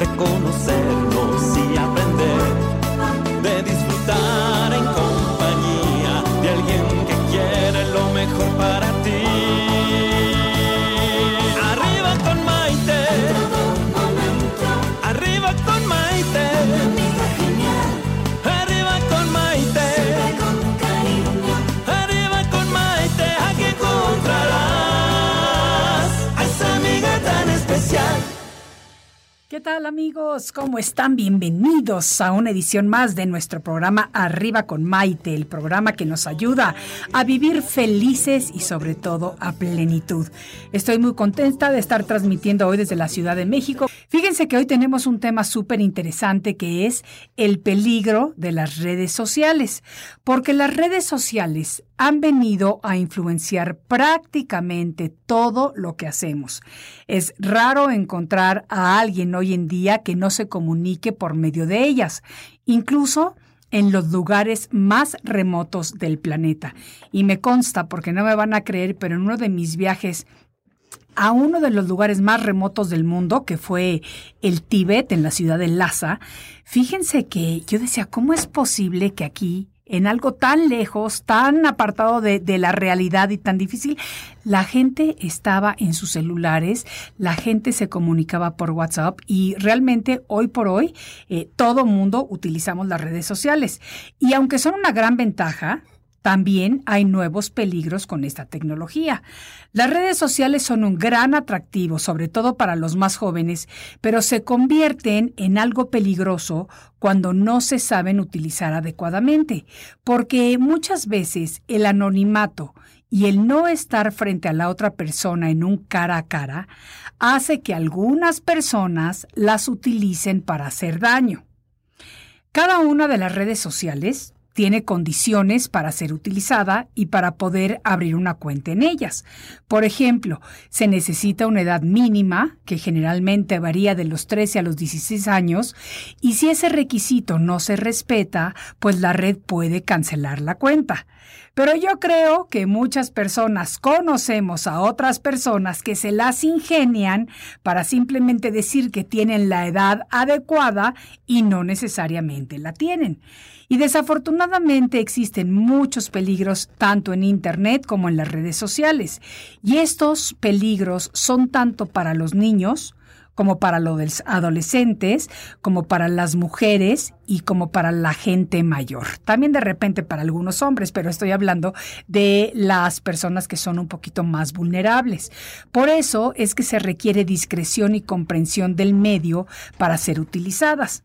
de conocernos y aprender, ¿Qué tal amigos? ¿Cómo están? Bienvenidos a una edición más de nuestro programa Arriba con Maite, el programa que nos ayuda a vivir felices y sobre todo a plenitud. Estoy muy contenta de estar transmitiendo hoy desde la Ciudad de México. Fíjense que hoy tenemos un tema súper interesante que es el peligro de las redes sociales, porque las redes sociales han venido a influenciar prácticamente todo lo que hacemos. Es raro encontrar a alguien hoy en día que no se comunique por medio de ellas, incluso en los lugares más remotos del planeta. Y me consta, porque no me van a creer, pero en uno de mis viajes a uno de los lugares más remotos del mundo, que fue el Tíbet, en la ciudad de Lhasa, fíjense que yo decía, ¿cómo es posible que aquí en algo tan lejos, tan apartado de, la realidad y tan difícil, la gente estaba en sus celulares, la gente se comunicaba por WhatsApp y realmente hoy por hoy eh, todo mundo utilizamos las redes sociales. Y aunque son una gran ventaja, también hay nuevos peligros con esta tecnología. Las redes sociales son un gran atractivo, sobre todo para los más jóvenes, pero se convierten en algo peligroso cuando no se saben utilizar adecuadamente, porque muchas veces el anonimato y el no estar frente a la otra persona en un cara a cara hace que algunas personas las utilicen para hacer daño. Cada una de las redes sociales tiene condiciones para ser utilizada y para poder abrir una cuenta en ellas. Por ejemplo, se necesita una edad mínima, que generalmente varía de los 13 a los 16 años, y si ese requisito no se respeta, pues la red puede cancelar la cuenta. Pero yo creo que muchas personas conocemos a otras personas que se las ingenian para simplemente decir que tienen la edad adecuada y no necesariamente la tienen. Y desafortunadamente existen muchos peligros tanto en Internet como en las redes sociales. Y estos peligros son tanto para los niños, como para los adolescentes, como para las mujeres y como para la gente mayor. También de repente para algunos hombres, pero estoy hablando de las personas que son un poquito más vulnerables. Por eso es que se requiere discreción y comprensión del medio para ser utilizadas.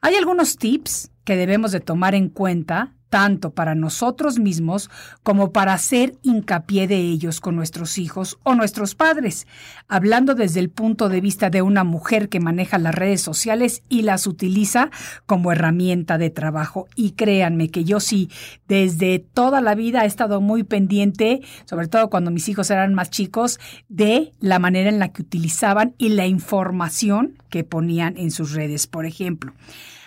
Hay algunos tips que debemos de tomar en cuenta tanto para nosotros mismos como para hacer hincapié de ellos con nuestros hijos o nuestros padres, hablando desde el punto de vista de una mujer que maneja las redes sociales y las utiliza como herramienta de trabajo. Y créanme que yo sí, desde toda la vida he estado muy pendiente, sobre todo cuando mis hijos eran más chicos, de la manera en la que utilizaban y la información que ponían en sus redes, por ejemplo.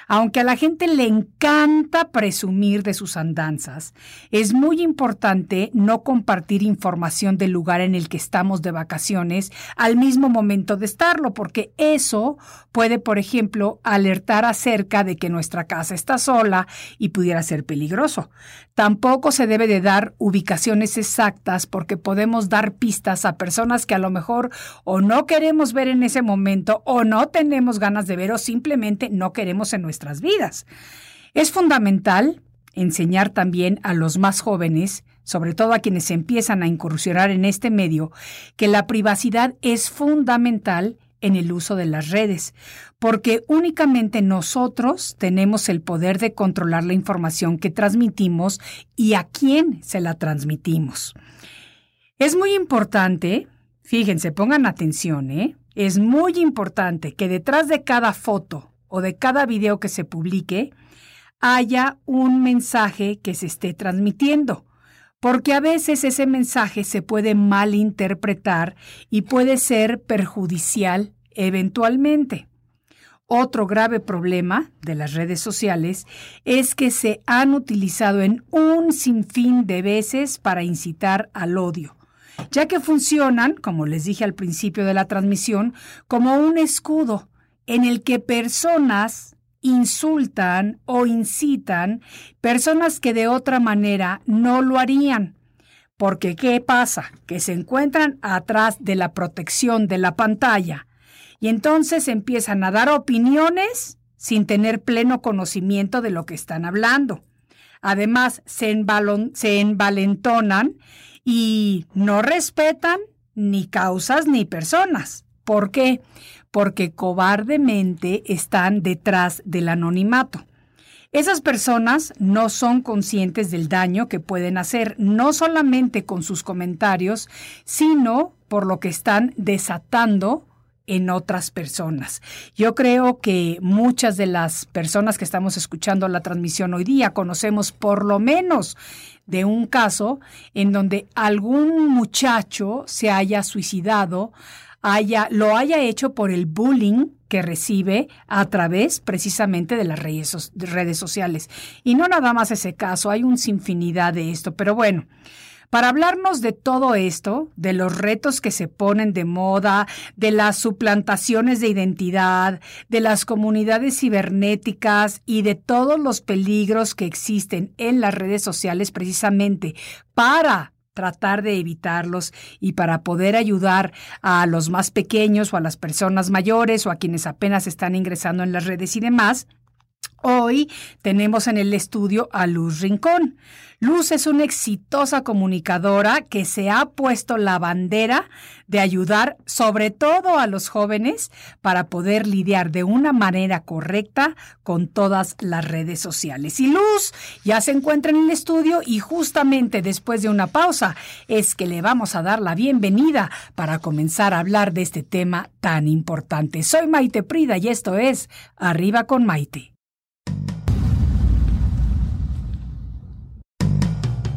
Aunque a la gente le encanta presumir de sus andanzas, es muy importante no compartir información del lugar en el que estamos de vacaciones al mismo momento de estarlo, porque eso puede, por ejemplo, alertar acerca de que nuestra casa está sola y pudiera ser peligroso. Tampoco se debe de dar ubicaciones exactas porque podemos dar pistas a personas que a lo mejor o no queremos ver en ese momento o no tenemos ganas de ver o simplemente no queremos en vidas. Es fundamental enseñar también a los más jóvenes, sobre todo a quienes empiezan a incursionar en este medio, que la privacidad es fundamental en el uso de las redes, porque únicamente nosotros tenemos el poder de controlar la información que transmitimos y a quién se la transmitimos. Es muy importante, fíjense, pongan atención, ¿eh? Es muy importante que detrás de cada foto o de cada video que se publique haya un mensaje que se esté transmitiendo, porque a veces ese mensaje se puede malinterpretar y puede ser perjudicial eventualmente. Otro grave problema de las redes sociales es que se han utilizado en un sinfín de veces para incitar al odio, ya que funcionan, como les dije al principio de la transmisión, como un escudo en el que personas insultan o incitan, personas que de otra manera no lo harían. Porque ¿qué pasa? Que se encuentran atrás de la protección de la pantalla y entonces empiezan a dar opiniones sin tener pleno conocimiento de lo que están hablando. Además, se, se envalentonan y no respetan ni causas ni personas. ¿Por qué? Porque cobardemente están detrás del anonimato. Esas personas no son conscientes del daño que pueden hacer, no solamente con sus comentarios, sino por lo que están desatando en otras personas. Yo creo que muchas de las personas que estamos escuchando la transmisión hoy día conocemos por lo menos de un caso en donde algún muchacho se haya suicidado haya, lo haya hecho por el bullying que recibe a través precisamente de las redes, sociales. Y no nada más ese caso, hay un sinfinidad de esto, pero bueno. Para hablarnos de todo esto, de los retos que se ponen de moda, de las suplantaciones de identidad, de las comunidades cibernéticas y de todos los peligros que existen en las redes sociales precisamente para tratar de evitarlos y para poder ayudar a los más pequeños o a las personas mayores o a quienes apenas están ingresando en las redes y demás, Hoy tenemos en el estudio a Luz Rincón. Luz es una exitosa comunicadora que se ha puesto la bandera de ayudar sobre todo a los jóvenes para poder lidiar de una manera correcta con todas las redes sociales. Y Luz ya se encuentra en el estudio y justamente después de una pausa es que le vamos a dar la bienvenida para comenzar a hablar de este tema tan importante. Soy Maite Prida y esto es Arriba con Maite.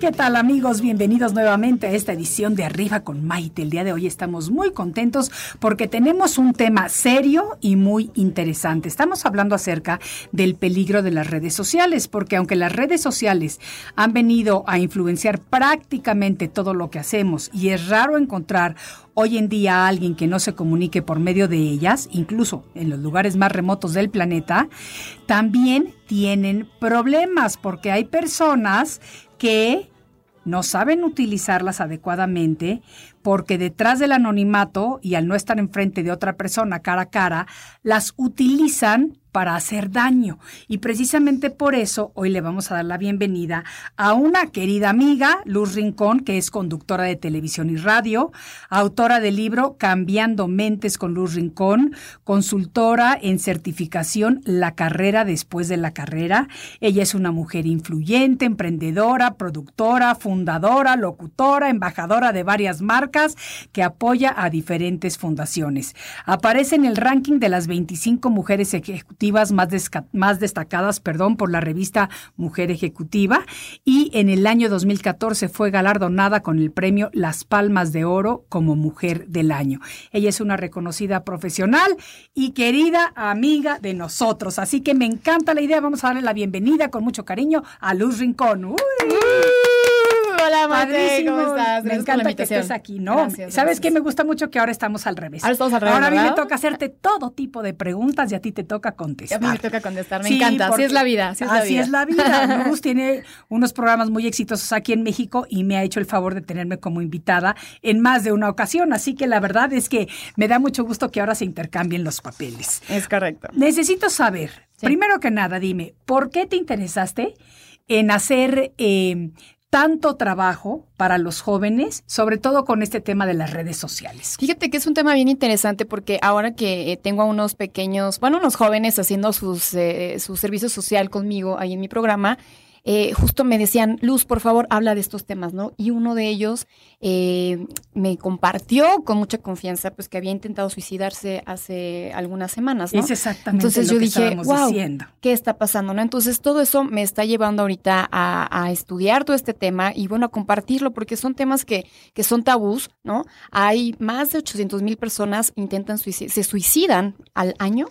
¿Qué tal amigos? Bienvenidos nuevamente a esta edición de Arriba con Maite. El día de hoy estamos muy contentos porque tenemos un tema serio y muy interesante. Estamos hablando acerca del peligro de las redes sociales, porque aunque las redes sociales han venido a influenciar prácticamente todo lo que hacemos y es raro encontrar hoy en día a alguien que no se comunique por medio de ellas, incluso en los lugares más remotos del planeta, también tienen problemas porque hay personas que no saben utilizarlas adecuadamente porque detrás del anonimato y al no estar enfrente de otra persona cara a cara, las utilizan para hacer daño. Y precisamente por eso hoy le vamos a dar la bienvenida a una querida amiga, Luz Rincón, que es conductora de televisión y radio, autora del libro Cambiando Mentes con Luz Rincón, consultora en certificación La carrera después de la carrera. Ella es una mujer influyente, emprendedora, productora, fundadora, locutora, embajadora de varias marcas que apoya a diferentes fundaciones. Aparece en el ranking de las 25 mujeres ejecutivas más, más destacadas perdón, por la revista Mujer Ejecutiva y en el año 2014 fue galardonada con el premio Las Palmas de Oro como Mujer del Año. Ella es una reconocida profesional y querida amiga de nosotros, así que me encanta la idea. Vamos a darle la bienvenida con mucho cariño a Luz Rincón. ¡Uy! Hola, Mate, ¿cómo estás? me encanta que estés aquí, ¿no? ¿Sabes qué? Me gusta mucho que ahora estamos al revés. Ahora estamos al revés, Ahora a mí me toca hacerte todo tipo de preguntas y a ti te toca contestar. A mí me toca contestar, me Sí, encanta. Así es la vida. Así es la vida. es la vida. Luz tiene unos programas muy exitosos aquí en México y me ha hecho el favor de tenerme como invitada en más de una ocasión. Así que la verdad es que me da mucho gusto que ahora se intercambien los papeles. Es correcto. Necesito saber, Sí. primero que nada, dime, ¿por qué te interesaste en hacer eh, tanto trabajo para los jóvenes, sobre todo con este tema de las redes sociales? Fíjate que es un tema bien interesante porque ahora que eh, tengo a unos pequeños, bueno, unos jóvenes haciendo sus, eh, su servicio social conmigo ahí en mi programa, eh, justo me decían, Luz, por favor, habla de estos temas, ¿no? Y uno de ellos eh, me compartió con mucha confianza, pues que había intentado suicidarse hace algunas semanas, ¿no? Es exactamente Entonces lo yo que dije, wow, diciendo. ¿qué está pasando? ¿no? Entonces todo eso me está llevando ahorita a, a estudiar todo este tema y bueno, a compartirlo porque son temas que, que son tabús, ¿no? Hay más de 800 mil personas intentan suici- se suicidan al año,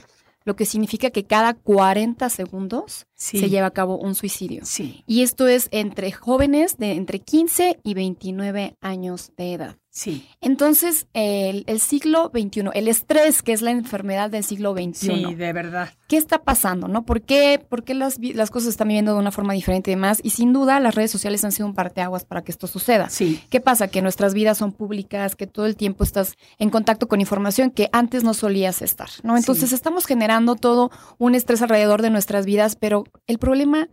lo que significa que cada 40 segundos Sí. se lleva a cabo un suicidio. Sí, Y esto es entre jóvenes de entre 15 y 29 años de edad. Sí, Entonces, el, el siglo XXI, el estrés, que es la enfermedad del siglo XXI, sí, de verdad. ¿qué está pasando? ¿no? ¿Por qué, por qué las, las cosas están viviendo de una forma diferente y demás? Y sin duda las redes sociales han sido un parteaguas para que esto suceda. Sí, ¿Qué pasa? Que nuestras vidas son públicas, que todo el tiempo estás en contacto con información que antes no solías estar, ¿no? Entonces Sí. estamos generando todo un estrés alrededor de nuestras vidas, pero el problema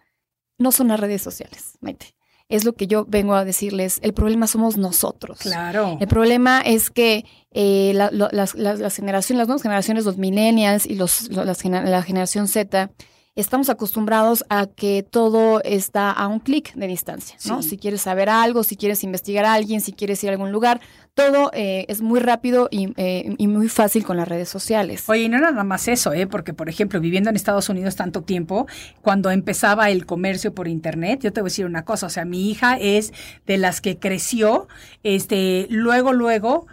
no son las redes sociales, Maite. Es lo que yo vengo a decirles. El problema somos nosotros. claro. El problema es que eh, la- las, generaciones, las nuevas generaciones, los millennials y los, la generación Z, estamos acostumbrados a que todo está a un clic de distancia, ¿no? Sí. Si quieres saber algo, si quieres investigar a alguien, si quieres ir a algún lugar, todo eh, es muy rápido y, eh, y muy fácil con las redes sociales. Oye, y no nada más eso, ¿eh? porque por ejemplo, viviendo en Estados Unidos tanto tiempo, cuando empezaba el comercio por internet, yo te voy a decir una cosa, o sea, mi hija es de las que creció, este, luego, luego,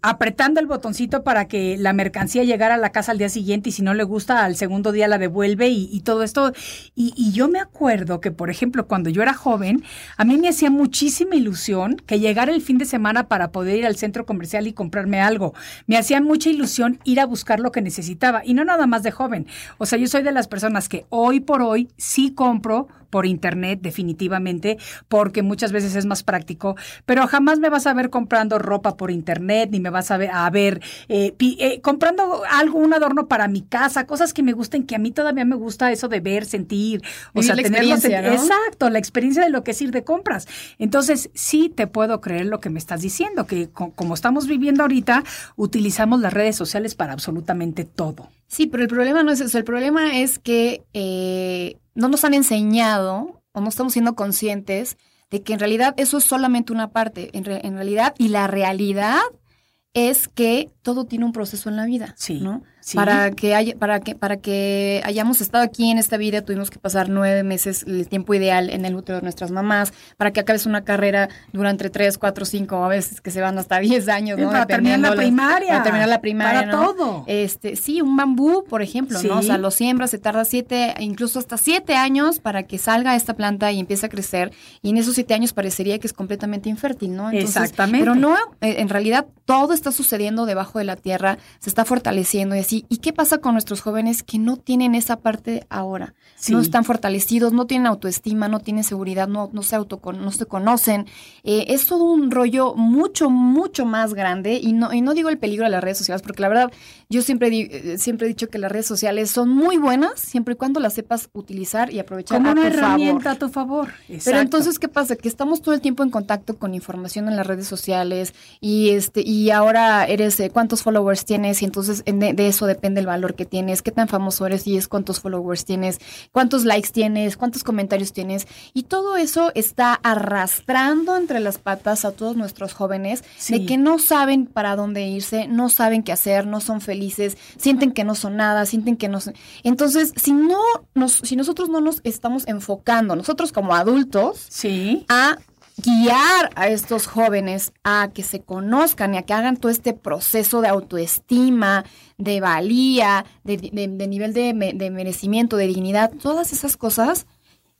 apretando el botoncito para que la mercancía llegara a la casa al día siguiente y si no le gusta al segundo día la devuelve y, todo esto. Y, y yo me acuerdo que, por ejemplo, cuando yo era joven, a mí me hacía muchísima ilusión que llegara el fin de semana para poder ir al centro comercial y comprarme algo. Me hacía mucha ilusión ir a buscar lo que necesitaba y no nada más de joven. O sea, yo soy de las personas que hoy por hoy sí compro por internet definitivamente porque muchas veces es más práctico, pero jamás me vas a ver comprando ropa por internet ni me vas a ver, a ver eh, pi- eh, comprando algo, un adorno para mi casa, cosas que me gusten, que a mí todavía me gusta eso de ver, sentir, o Vivir sea, la tenerlo experiencia. Exacto, la experiencia de lo que es ir de compras. Entonces, sí te puedo creer lo que me estás diciendo, que co- como estamos viviendo ahorita, utilizamos las redes sociales para absolutamente todo. Sí, pero el problema no es eso. El problema es que eh, no nos han enseñado o no estamos siendo conscientes de que en realidad eso es solamente una parte. En, re- en realidad, y la realidad es que todo tiene un proceso en la vida. Sí, ¿no? Sí. Para que haya, para que, para que hayamos estado aquí en esta vida, tuvimos que pasar nueve meses, el tiempo ideal en el útero de nuestras mamás, para que acabes una carrera dura entre tres, cuatro, cinco, a veces que se van hasta diez años, Sí, ¿no? para terminar la primaria. Para terminar la primaria, Para ¿no? todo. Este, sí, un bambú, por ejemplo, ¿no? O sea, Sí. lo siembras, se tarda siete, incluso hasta siete años para que salga esta planta y empiece a crecer. Y en esos siete años parecería que es completamente infértil, ¿no? Exactamente. Pero no, eh, en realidad todo está sucediendo debajo de la tierra, se está fortaleciendo y así ¿Y qué pasa con nuestros jóvenes que no tienen esa parte ahora? No están fortalecidos, no tienen autoestima, no tienen seguridad, no, no, se, autocon no se conocen. Eh, es todo un rollo mucho, mucho más grande. Y no, y no digo el peligro de las redes sociales, porque la verdad, yo siempre, eh, siempre he dicho que las redes sociales son muy buenas, siempre y cuando las sepas utilizar y aprovechar Como a una tu herramienta favor. a tu favor. Pero entonces, ¿qué pasa? Que estamos todo el tiempo en contacto con información en las redes sociales y este y ahora eres eh, cuántos followers tienes y entonces en de, de eso depende el valor que tienes, qué tan famoso eres y es cuántos followers tienes, cuántos likes tienes, cuántos comentarios tienes y todo eso está arrastrando entre las patas a todos nuestros jóvenes Sí. de que no saben para dónde irse, no saben qué hacer, no son felices, sienten que no son nada, sienten que no son... Entonces, si no nos si nosotros no nos estamos enfocando, nosotros como adultos Sí. a guiar a estos jóvenes a que se conozcan y a que hagan todo este proceso de autoestima, de valía, de, de- de nivel de, de merecimiento, de dignidad, todas esas cosas,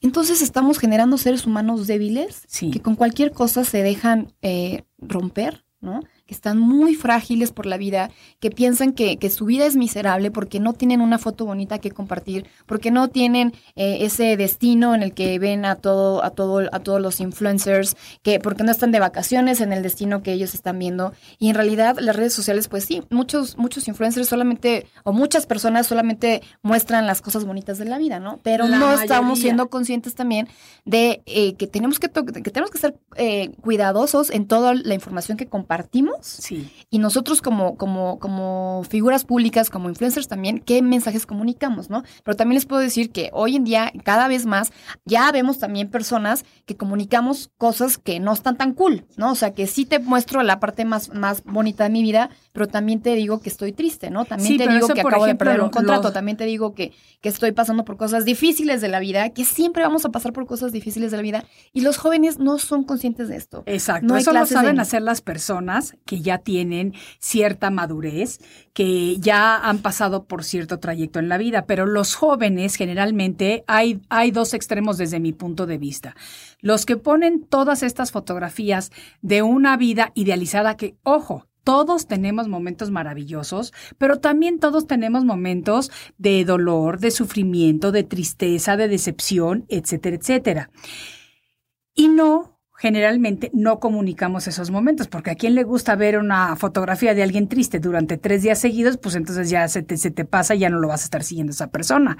entonces estamos generando seres humanos débiles Sí. que con cualquier cosa se dejan eh, romper, ¿no? Que están muy frágiles por la vida, que piensan que, que su vida es miserable porque no tienen una foto bonita que compartir, porque no tienen eh, ese destino en el que ven a todo, a todo, a todos los influencers, que porque no están de vacaciones en el destino que ellos están viendo. Y en realidad las redes sociales, pues sí, muchos, muchos influencers solamente, o muchas personas solamente muestran las cosas bonitas de la vida, ¿no? Pero La no estamos siendo conscientes también de eh, que tenemos que que tenemos que ser eh, cuidadosos en toda la información que compartimos Sí. y nosotros como como como figuras públicas como influencers también qué mensajes comunicamos no pero también les puedo decir que hoy en día cada vez más ya vemos también personas que comunicamos cosas que no están tan cool no o sea que sí te muestro la parte más más bonita de mi vida pero también te digo que estoy triste no también Sí, te digo eso, que acabo ejemplo, de perder un contrato los- también te digo que que estoy pasando por cosas difíciles de la vida que siempre vamos a pasar por cosas difíciles de la vida y los jóvenes no son conscientes de esto. Exacto, No eso lo saben de- hacer las personas que ya tienen cierta madurez, que ya han pasado por cierto trayecto en la vida, pero los jóvenes generalmente hay, hay dos extremos desde mi punto de vista. Los que ponen todas estas fotografías de una vida idealizada que, ojo, todos tenemos momentos maravillosos, pero también todos tenemos momentos de dolor, de sufrimiento, de tristeza, de decepción, etcétera, etcétera. Y no, generalmente no comunicamos esos momentos, porque a quien le gusta ver una fotografía de alguien triste durante tres días seguidos, pues entonces ya se te, se te pasa, ya no lo vas a estar siguiendo esa persona.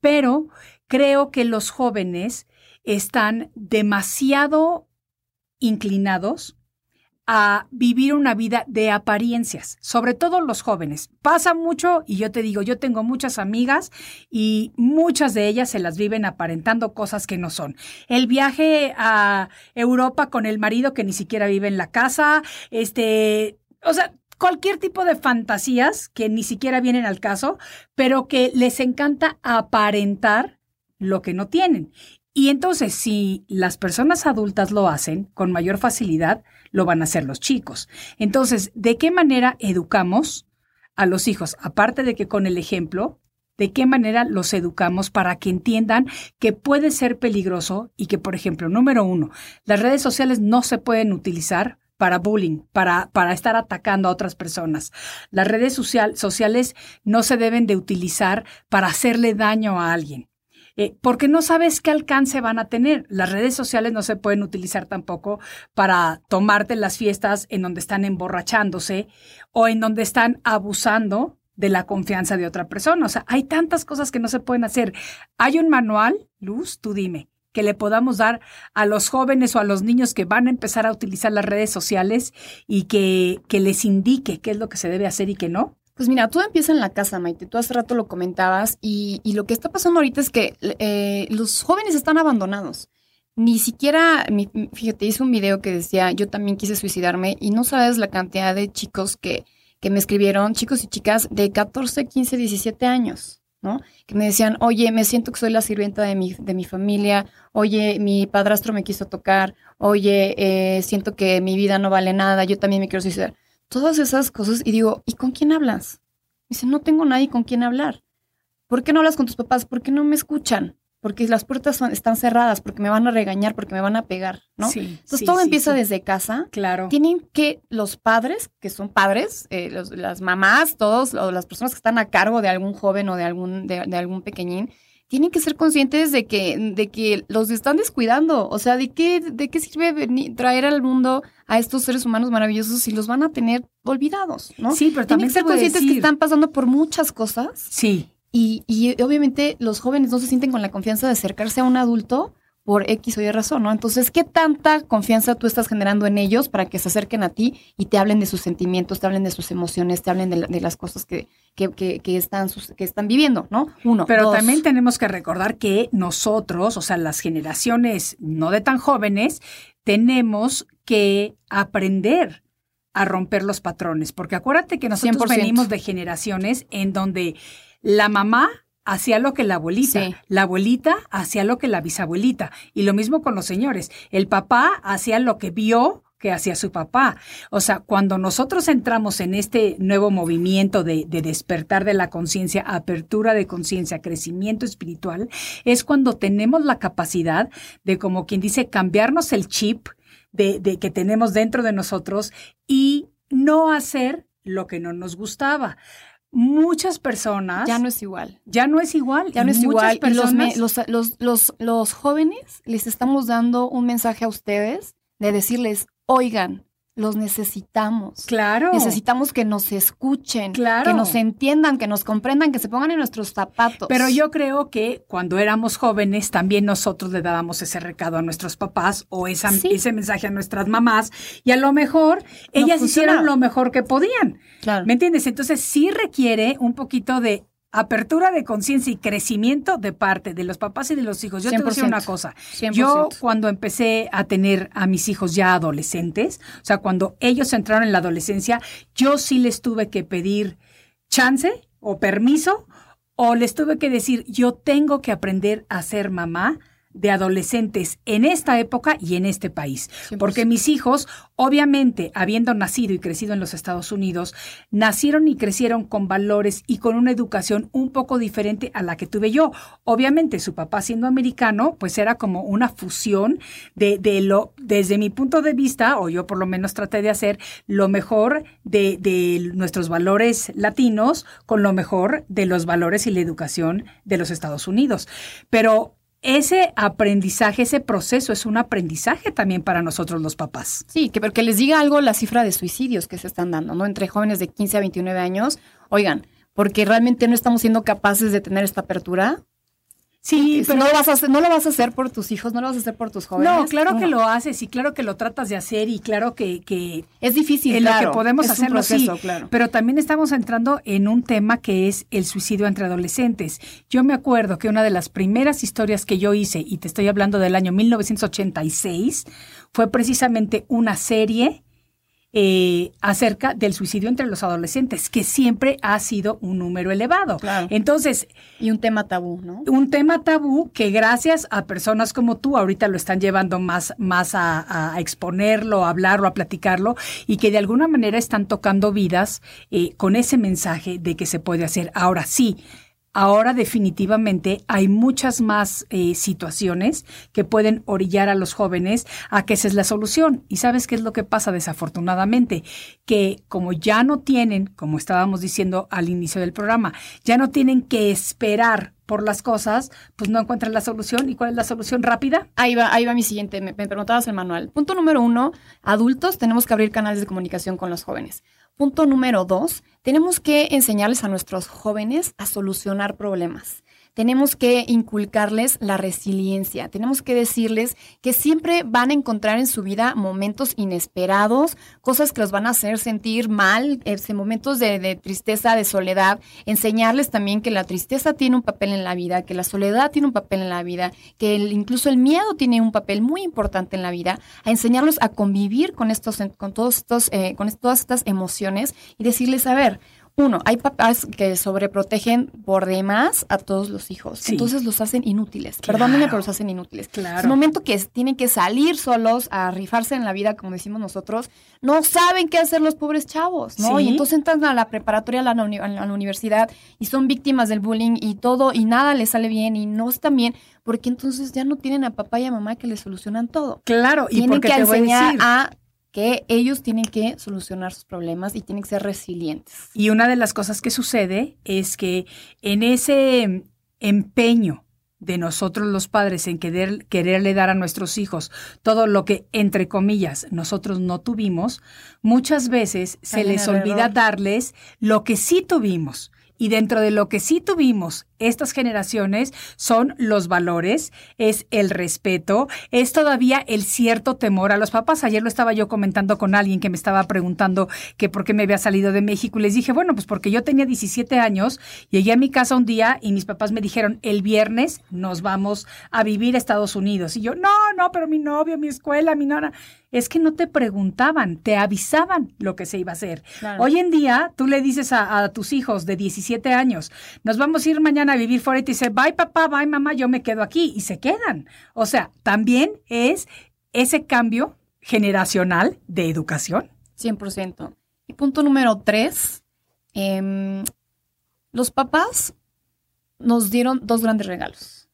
Pero creo que los jóvenes están demasiado inclinados a vivir una vida de apariencias, sobre todo los jóvenes. Pasa mucho y yo te digo, yo tengo muchas amigas y muchas de ellas se las viven aparentando cosas que no son. El viaje a Europa con el marido que ni siquiera vive en la casa, este, o sea, cualquier tipo de fantasías que ni siquiera vienen al caso, pero que les encanta aparentar lo que no tienen. Y entonces, si las personas adultas lo hacen con mayor facilidad, lo van a hacer los chicos. Entonces, ¿de qué manera educamos a los hijos? Aparte de que con el ejemplo, ¿de qué manera los educamos para que entiendan que puede ser peligroso y que, por ejemplo, número uno, las redes sociales no se pueden utilizar para bullying, para, para estar atacando a otras personas. Las redes social, sociales no se deben de utilizar para hacerle daño a alguien. Eh, porque no sabes qué alcance van a tener. Las redes sociales no se pueden utilizar tampoco para tomarte las fiestas en donde están emborrachándose o en donde están abusando de la confianza de otra persona. O sea, hay tantas cosas que no se pueden hacer. Hay un manual, Luz, tú dime, que le podamos dar a los jóvenes o a los niños que van a empezar a utilizar las redes sociales y que, que les indique qué es lo que se debe hacer y qué no. Pues mira, todo empieza en la casa, Maite. Tú hace rato lo comentabas y, y lo que está pasando ahorita es que eh, los jóvenes están abandonados. Ni siquiera, mi- fíjate, hice un video que decía, yo también quise suicidarme y no sabes la cantidad de chicos que, que me escribieron, chicos y chicas de 14, 15, 17 años, ¿no? Que me decían, oye, me siento que soy la sirvienta de mi, de mi familia, oye, mi padrastro me quiso tocar, oye, eh, siento que mi vida no vale nada, yo también me quiero suicidar todas esas cosas y digo, ¿y con quién hablas? Dice, no tengo nadie con quien hablar. ¿Por qué no hablas con tus papás? ¿Por qué no me escuchan? porque las puertas están cerradas, porque me van a regañar, porque me van a pegar, ¿no? Sí, Entonces sí, todo sí, empieza desde casa. Claro. Tienen que los padres, que son padres, eh, los- las mamás, todos, o las personas que están a cargo de algún joven o de algún, de, de algún pequeñín, tienen que ser conscientes de que, de que los están descuidando. O sea, ¿de qué, de qué sirve venir- traer al mundo a estos seres humanos maravillosos si los van a tener olvidados, ¿no? Sí, pero Tienen también que ser conscientes que están pasando por muchas cosas Sí, y, y obviamente los jóvenes no se sienten con la confianza de acercarse a un adulto por X o Y razón, ¿no? Entonces, ¿qué tanta confianza tú estás generando en ellos para que se acerquen a ti y te hablen de sus sentimientos, te hablen de sus emociones, te hablen de, la- de las cosas que, que, que, que están, que están viviendo, ¿no? Uno. Pero dos. también tenemos que recordar que nosotros, o sea, las generaciones no de tan jóvenes, tenemos que aprender a romper los patrones, porque acuérdate que nosotros 100%. venimos de generaciones en donde la mamá hacía lo que la abuelita, Sí. la abuelita hacía lo que la bisabuelita, y lo mismo con los señores, el papá hacía lo que vio que hacía su papá. O sea, cuando nosotros entramos en este nuevo movimiento de, de despertar de la conciencia, apertura de conciencia, crecimiento espiritual, es cuando tenemos la capacidad de, como quien dice, cambiarnos el chip de, de que tenemos dentro de nosotros y no hacer lo que no nos gustaba. Muchas personas Ya no es igual. ya no es igual. Ya no y es igual. Y los, me- personas- los, los, los, los jóvenes les estamos dando un mensaje a ustedes de decirles, oigan, los necesitamos. Claro. Necesitamos que nos escuchen, Claro. que nos entiendan, que nos comprendan, que se pongan en nuestros zapatos. Pero yo creo que cuando éramos jóvenes también nosotros le dábamos ese recado a nuestros papás o esa, Sí. ese mensaje a nuestras mamás y a lo mejor ellas hicieron lo mejor que podían. Claro. ¿Me entiendes? Entonces sí requiere un poquito de apertura de conciencia y crecimiento de parte de los papás y de los hijos. Yo te voy a decir 100%. una cosa. 100%. Yo cuando empecé a tener a mis hijos ya adolescentes, o sea, cuando ellos entraron en la adolescencia, yo sí les tuve que pedir chance o permiso o les tuve que decir, yo tengo que aprender a ser mamá de adolescentes en esta época y en este país. 100%. Porque mis hijos, obviamente, habiendo nacido y crecido en los Estados Unidos, nacieron y crecieron con valores y con una educación un poco diferente a la que tuve yo. Obviamente, su papá siendo americano, pues era como una fusión de, de lo, desde mi punto de vista, o yo por lo menos traté de hacer lo mejor de, de nuestros valores latinos con lo mejor de los valores y la educación de los Estados Unidos. Pero ese aprendizaje, ese proceso es un aprendizaje también para nosotros los papás. Sí, que porque les diga algo la cifra de suicidios que se están dando, ¿no? Entre jóvenes de 15 a 29 años. Oigan, porque realmente no estamos siendo capaces de tener esta apertura. Sí, Si no, lo vas a hacer, no lo vas a hacer por tus hijos, no lo vas a hacer por tus jóvenes. No, claro que lo haces y claro que lo tratas de hacer y claro que, que Es difícil, en claro. lo que podemos hacerlo, proceso, sí. claro. Pero también estamos entrando en un tema que es el suicidio entre adolescentes. Yo me acuerdo que una de las primeras historias que yo hice, y te estoy hablando del año 1986, fue precisamente una serie eh, acerca del suicidio entre los adolescentes, que siempre ha sido un número elevado. Claro. Entonces, Y un tema tabú, ¿no? un tema tabú que gracias a personas como tú ahorita lo están llevando más, más a, a exponerlo, a hablarlo, a platicarlo y que de alguna manera están tocando vidas eh, con ese mensaje de que se puede hacer. Ahora sí. Ahora definitivamente hay muchas más eh, situaciones que pueden orillar a los jóvenes a que esa es la solución. ¿Y sabes qué es lo que pasa desafortunadamente? Que como ya no tienen, como estábamos diciendo al inicio del programa, ya no tienen que esperar por las cosas, pues no encuentran la solución. ¿Y cuál es la solución rápida? Ahí va, ahí va mi siguiente. Me, me preguntabas el manual. Punto número uno, adultos tenemos que abrir canales de comunicación con los jóvenes. Punto número dos, tenemos que enseñarles a nuestros jóvenes a solucionar problemas. Tenemos que inculcarles la resiliencia. Tenemos que decirles que siempre van a encontrar en su vida momentos inesperados, cosas que los van a hacer sentir mal, este, momentos de, tristeza, de soledad. Enseñarles también que la tristeza tiene un papel en la vida, que la soledad tiene un papel en la vida, que incluso el miedo tiene un papel muy importante en la vida. A enseñarlos a convivir con estos, con todos estos, eh, con todas estas emociones y decirles, a ver, Uno, hay papás que sobreprotegen por demás a todos los hijos. Entonces los hacen inútiles. Perdónenme, pero los hacen inútiles. Claro. Es el momento que tienen que salir solos a rifarse en la vida, como decimos nosotros, no saben qué hacer los pobres chavos, ¿no? Sí. Y entonces entran a la preparatoria, a la, uni- a la universidad y son víctimas del bullying y todo, y nada les sale bien y no están bien, porque entonces ya no tienen a papá y a mamá que les solucionan todo. Claro, y tienen porque que te voy a enseñar decir, a que ellos tienen que solucionar sus problemas y tienen que ser resilientes. Y una de las cosas que sucede es que en ese empeño de nosotros los padres en querer, quererle dar a nuestros hijos todo lo que, entre comillas, nosotros no tuvimos, muchas veces se les olvida darles lo que sí tuvimos. Y dentro de lo que sí tuvimos estas generaciones son los valores, es el respeto, es todavía el cierto temor a los papás. Ayer lo estaba yo comentando con alguien que me estaba preguntando que por qué me había salido de México y les dije, bueno, pues porque yo tenía 17 años, llegué a mi casa un día y mis papás me dijeron, el viernes nos vamos a vivir a Estados Unidos. Y yo, no, no, pero mi novio, mi escuela, mi nona. Es que no te preguntaban, te avisaban lo que se iba a hacer. Claro. Hoy en día, tú le dices a, a tus hijos de 17 años, nos vamos a ir mañana a vivir fuera y te dice, bye papá, bye mamá, yo me quedo aquí y se quedan. O sea, también es ese cambio generacional de educación. 100%. Y punto número tres, em, los papás nos dieron dos grandes regalos.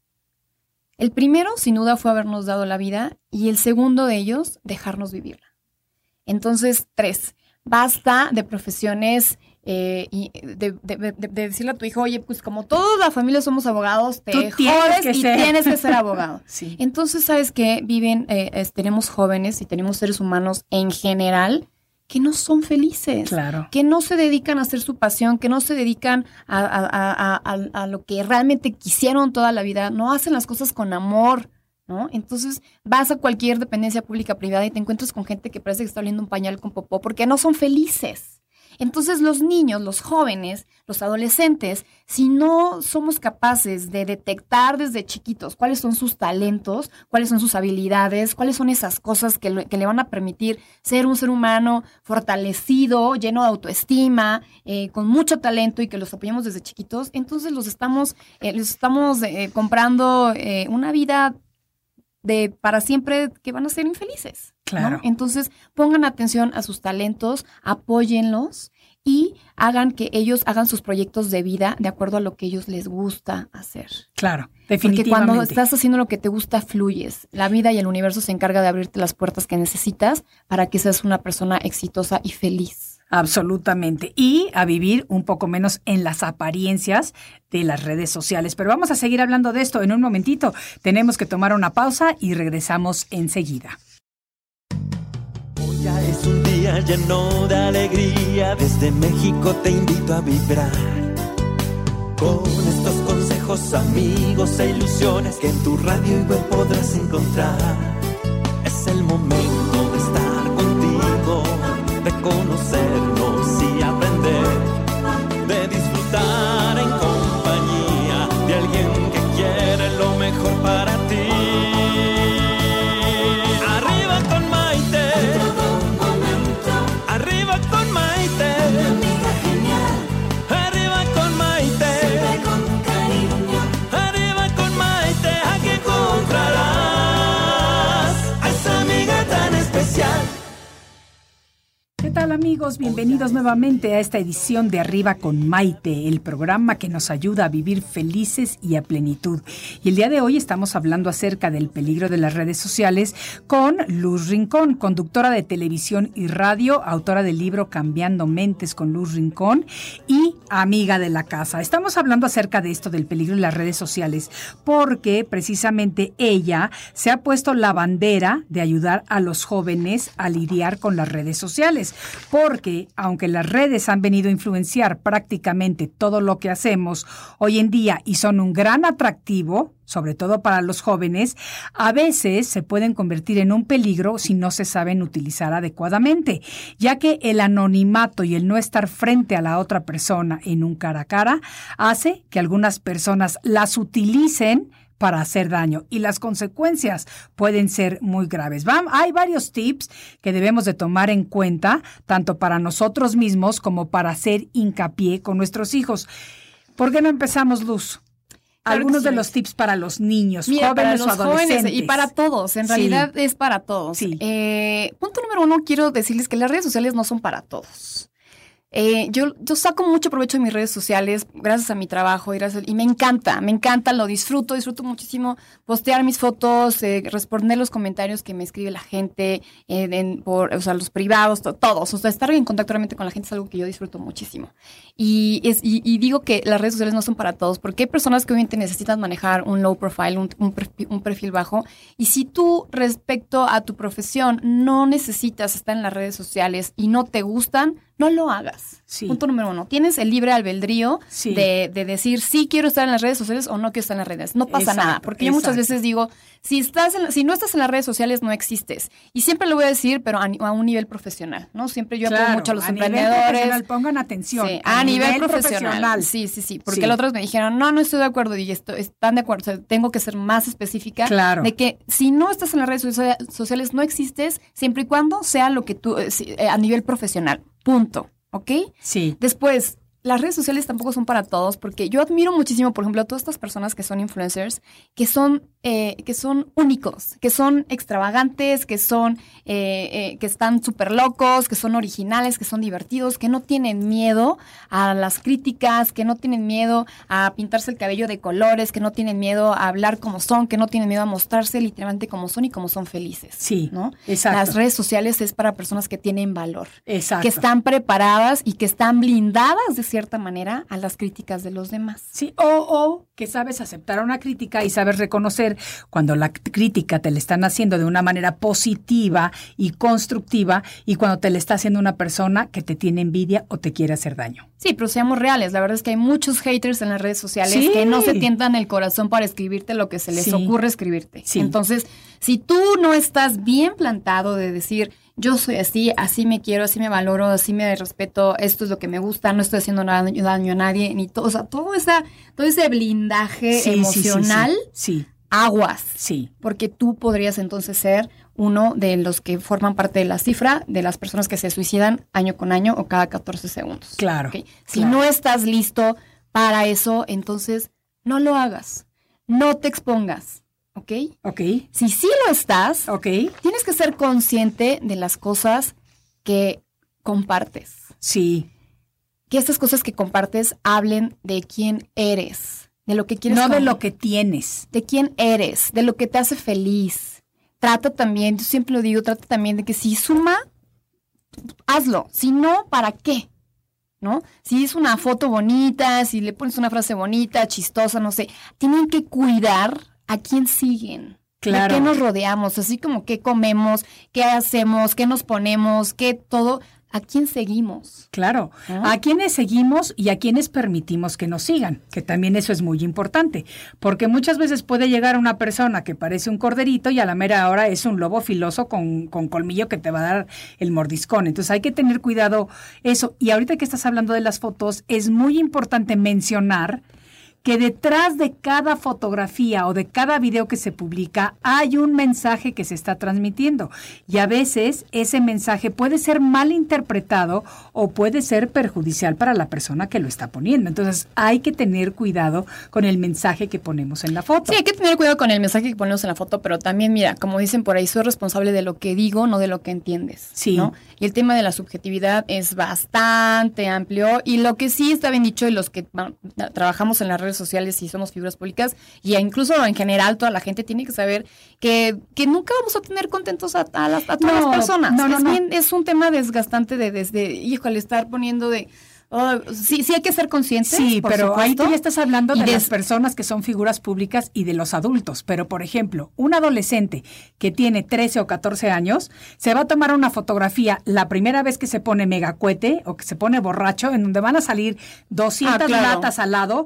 El primero, sin duda, fue habernos dado la vida y el segundo de ellos, dejarnos vivirla. Entonces, tres, basta de profesiones eh, y de, de- de- de decirle a tu hijo, oye, pues como toda la familia somos abogados, te jodes y ser". tienes que ser abogado. Sí. Entonces, ¿sabes qué? Viven, eh, es- tenemos jóvenes y tenemos seres humanos en general que no son felices. Claro. Que no se dedican a hacer su pasión, que no se dedican a- a- a- a lo que realmente quisieron toda la vida, no hacen las cosas con amor, ¿no? Entonces vas a cualquier dependencia pública privada y te encuentras con gente que parece que está oliendo un pañal con popó porque no son felices. Entonces los niños, los jóvenes, los adolescentes, si no somos capaces de detectar desde chiquitos cuáles son sus talentos, cuáles son sus habilidades, cuáles son esas cosas que, le van a permitir ser un ser humano fortalecido, lleno de autoestima, eh, con mucho talento y que los apoyamos desde chiquitos, entonces los estamos, eh, les estamos eh, comprando eh, una vida de para siempre que van a ser infelices. ¿no? Claro. Entonces, pongan atención a sus talentos, apóyenlos y hagan que ellos hagan sus proyectos de vida de acuerdo a lo que ellos les gusta hacer. Claro, Porque definitivamente. cuando estás haciendo lo que te gusta, fluyes. La vida y el universo se encarga de abrirte las puertas que necesitas para que seas una persona exitosa y feliz. Absolutamente. Y a vivir un poco menos en las apariencias de las redes sociales. Pero vamos a seguir hablando de esto en un momentito. Tenemos que tomar una pausa y regresamos enseguida. Ya es un día lleno de alegría, desde México te invito a vibrar. Con estos consejos, amigos e ilusiones que en tu radio y web podrás encontrar. Es el momento de conocernos Bienvenidos nuevamente a esta edición de Arriba con Maite, el programa que nos ayuda a vivir felices y a plenitud. Y el día de hoy estamos hablando acerca del peligro de las redes sociales con Luz Rincón, conductora de televisión y radio, autora del libro Cambiando Mentes con Luz Rincón y amiga de la casa. Estamos hablando acerca de esto del peligro de las redes sociales porque precisamente ella se ha puesto la bandera de ayudar a los jóvenes a lidiar con las redes sociales. Porque aunque las redes han venido a influenciar prácticamente todo lo que hacemos hoy en día y son un gran atractivo, sobre todo para los jóvenes, a veces se pueden convertir en un peligro si no se saben utilizar adecuadamente, ya que el anonimato y el no estar frente a la otra persona en un cara a cara hace que algunas personas las utilicen para hacer daño y las consecuencias pueden ser muy graves. hay varios tips que debemos de tomar en cuenta, tanto para nosotros mismos como para hacer hincapié con nuestros hijos. ¿Por qué no empezamos, Luz? Algunos de los tips para los niños, jóvenes o adolescentes. y para todos, en realidad es para todos. Eh, punto número uno, quiero decirles que las redes sociales no son para todos. Eh, yo, saco mucho provecho de mis redes sociales gracias a mi trabajo y, y me encanta, me encanta, lo disfruto, disfruto muchísimo postear mis fotos, eh, responder los comentarios que me escribe la gente, eh, o sea, los privados, todos. O sea, estar en contacto realmente con la gente es algo que yo disfruto muchísimo. Y, es, y, digo que las redes sociales no son para todos, porque hay personas que obviamente necesitan manejar un low profile, un, un perfil bajo. Y si tú respecto a tu profesión no necesitas estar en las redes sociales y no te gustan, no lo hagas. Punto número uno. Tienes el libre albedrío de, decir si quiero estar en las redes sociales o no quiero estar en las redes. No pasa nada. Porque yo muchas veces digo, si, estás si no estás en las redes sociales, no existes. Y siempre lo voy a decir, pero a, un nivel profesional, ¿no? Siempre yo apoyo mucho a los emprendedores. pongan atención. a, nivel, profesional. Sí, sí, sí. Porque los otros me dijeron, no, no estoy de acuerdo. Y esto, están de acuerdo. O sea, tengo que ser más específica. Claro. De que si no estás en las redes sociales, no existes, siempre y cuando sea lo que tú, eh, eh, a nivel profesional. Punto. ¿Ok? Sí. Después, las redes sociales tampoco son para todos, porque yo admiro muchísimo, por ejemplo, a todas estas personas que son influencers, que son, eh, que son únicos, que son extravagantes, que son, eh, eh, que están súper locos, que son originales, que son divertidos, que no tienen miedo a las críticas, que no tienen miedo a pintarse el cabello de colores, que no tienen miedo a hablar como son, que no tienen miedo a mostrarse literalmente como son y como son felices. Sí, ¿no? Exacto. Las redes sociales es para personas que tienen valor, exacto. que están preparadas y que están blindadas de cierta manera a las críticas de los demás. Sí, o, o que sabes aceptar una crítica y sabes reconocer cuando la crítica te la están haciendo de una manera positiva y constructiva y cuando te la está haciendo una persona que te tiene envidia o te quiere hacer daño. Sí, pero seamos reales. La verdad es que hay muchos haters en las redes sociales que no se tientan el corazón para escribirte lo que se les ocurre escribirte. Entonces, si tú no estás bien plantado de decir, yo soy así, así me quiero, así me valoro, así me respeto, esto es lo que me gusta, no estoy haciendo daño a nadie, ni todo, o sea, todo, esa, todo ese blindaje emocional, sí, aguas. Sí. Porque tú podrías entonces ser uno de los que forman parte de la cifra de las personas que se suicidan año con año o cada 14 segundos. Claro. Si no estás listo para eso, entonces no lo hagas. No te expongas. ¿Ok? Ok. Si sí lo estás, ok. Tienes que ser consciente de las cosas que compartes. Sí. Que estas cosas que compartes hablen de quién eres, de lo que quieres. No de lo que tienes. De quién eres, de lo que te hace feliz. Trata también, yo siempre lo digo, trata también de que si suma, hazlo. Si no, ¿para qué? ¿no? Si es una foto bonita, si le pones una frase bonita, chistosa, no sé, tienen que cuidar a quién siguen. Claro. ¿De qué nos rodeamos? Así como qué comemos, qué hacemos, qué nos ponemos, qué todo. ¿A quién seguimos? Claro, a quiénes seguimos y a quiénes permitimos que nos sigan, que también eso es muy importante, porque muchas veces puede llegar una persona que parece un corderito y a la mera hora es un lobo filoso con, con colmillo que te va a dar el mordiscón. Entonces hay que tener cuidado eso. Y ahorita que estás hablando de las fotos, es muy importante mencionar que detrás de cada fotografía o de cada video que se publica hay un mensaje que se está transmitiendo y a veces ese mensaje puede ser mal interpretado o puede ser perjudicial para la persona que lo está poniendo. Entonces hay que tener cuidado con el mensaje que ponemos en la foto. Sí, hay que tener cuidado con el mensaje que ponemos en la foto, pero también mira, como dicen por ahí, soy responsable de lo que digo, no de lo que entiendes. Sí. Y el tema de la subjetividad es bastante amplio y lo que sí está bien dicho y los que trabajamos en la sociales y somos figuras públicas, y incluso en general toda la gente tiene que saber que, que nunca vamos a tener contentos a, las, a todas las personas. No, no, es, Bien, es un tema desgastante de desde, híjole, estar poniendo de Oh, sí, sí hay que ser conscientes. Sí, pero ahí tú ya estás hablando de, las personas que son figuras públicas y de los adultos. Pero, por ejemplo, un adolescente que tiene 13 o 14 años se va a tomar una fotografía la primera vez que se pone megacuete o que se pone borracho, en donde van a salir 200 ah, latas al lado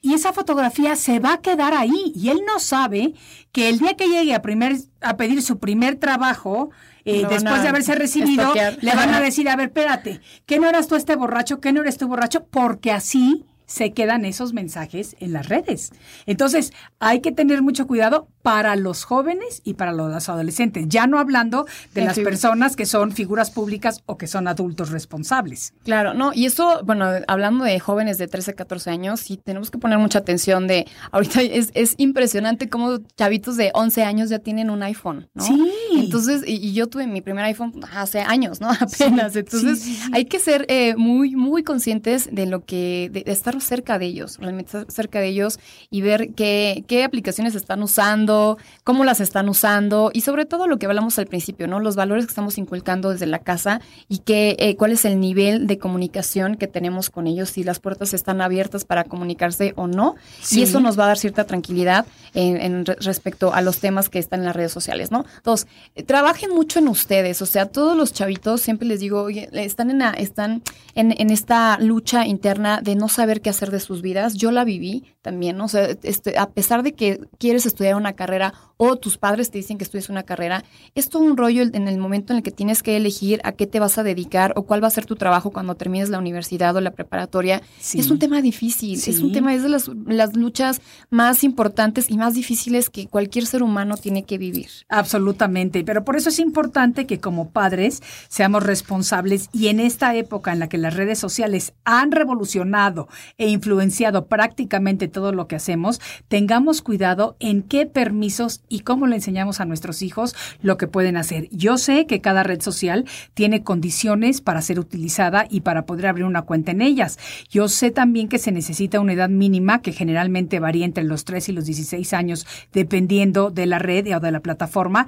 y esa fotografía se va a quedar ahí y él no sabe que el día que llegue a, primer, a pedir su primer trabajo, eh, después de haberse recibido, le van a decir, a ver, espérate, ¿qué no eras tú este borracho? ¿Qué no eres tú borracho? Porque así se quedan esos mensajes en las redes. Entonces, hay que tener mucho cuidado para los jóvenes y para los adolescentes, ya no hablando de las personas que son figuras públicas o que son adultos responsables. Claro, no, y eso, bueno, hablando de jóvenes de 13, 14 años, sí tenemos que poner mucha atención de, ahorita es, es impresionante cómo chavitos de 11 años ya tienen un iPhone, ¿no? Sí. Entonces, y, yo tuve mi primer iPhone hace años, ¿no? Apenas. Entonces, hay que ser eh, muy, muy conscientes de lo que, de, estar cerca de ellos, realmente estar cerca de ellos y ver qué, qué aplicaciones están usando, cómo las están usando y sobre todo lo que hablamos al principio, ¿no? Los valores que estamos inculcando desde la casa y qué, eh, cuál es el nivel de comunicación que tenemos con ellos, si las puertas están abiertas para comunicarse o no. Y eso nos va a dar cierta tranquilidad en, respecto a los temas que están en las redes sociales, ¿no? Dos, eh, trabajen mucho en ustedes, o sea, todos los chavitos, siempre les digo, oye, están en, están en, en esta lucha interna de no saber qué hacer de sus vidas. Yo la viví también, ¿no? O sea, este, a pesar de que quieres estudiar una carrera, carrera o tus padres te dicen que estudies una carrera, es todo un rollo en el momento en el que tienes que elegir a qué te vas a dedicar o cuál va a ser tu trabajo cuando termines la universidad o la preparatoria. Es un tema difícil, es un tema, es de las, las luchas más importantes y más difíciles que cualquier ser humano tiene que vivir. Absolutamente, pero por eso es importante que como padres seamos responsables y en esta época en la que las redes sociales han revolucionado e influenciado prácticamente todo lo que hacemos, tengamos cuidado en qué permisos y cómo le enseñamos a nuestros hijos lo que pueden hacer. Yo sé que cada red social tiene condiciones para ser utilizada y para poder abrir una cuenta en ellas. Yo sé también que se necesita una edad mínima que generalmente varía entre los 3 y los 16 años dependiendo de la red o de la plataforma.